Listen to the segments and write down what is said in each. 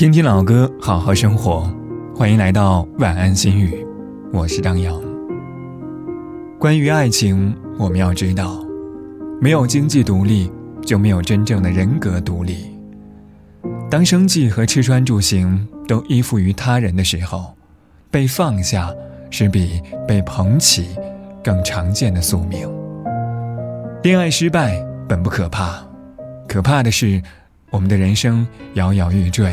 听听老歌，好好生活。欢迎来到晚安心语，我是张扬。关于爱情，我们要知道，没有经济独立，就没有真正的人格独立。当生计和吃穿住行都依附于他人的时候，被放下是比被捧起更常见的宿命。恋爱失败本不可怕，可怕的是我们的人生摇摇欲坠。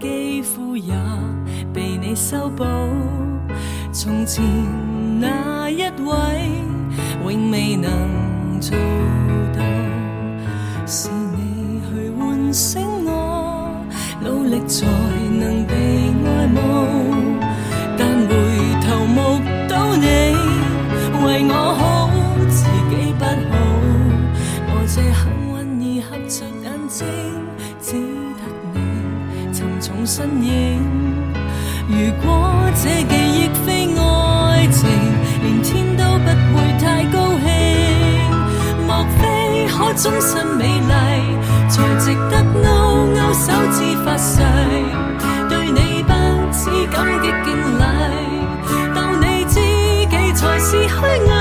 肌肤也被你修补，从前那一位永未能做到，是你去唤醒我，努力才能被爱慕，但回头目睹你为我。身影。如果这记忆非爱情，连天都不会太高兴。莫非可终身美丽，才值得勾勾手指发誓？对你不止感激敬礼，当你知己才是虚伪。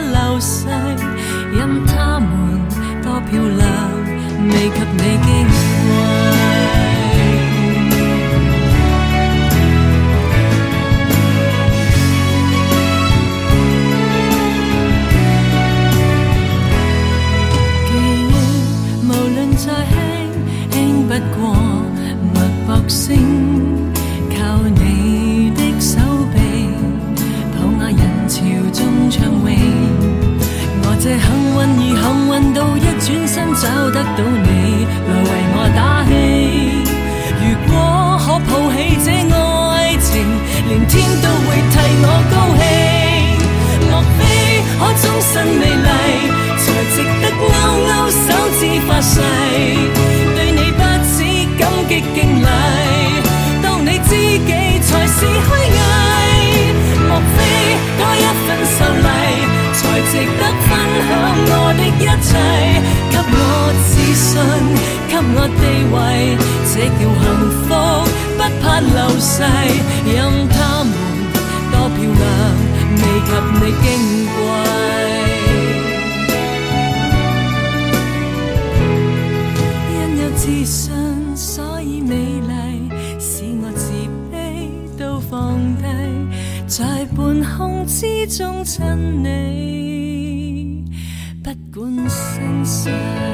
流逝，任它們多漂亮，未及你矜貴。記憶無論再輕，輕不過脈搏聲，靠你。这幸运，而幸运到一转身找得到你，来为我打气。我地位，这叫幸福，不怕流逝。任他们多漂亮，未及你矜贵。因有自信，所以美丽，使我自卑都放低，在半空之中亲你，不管身世。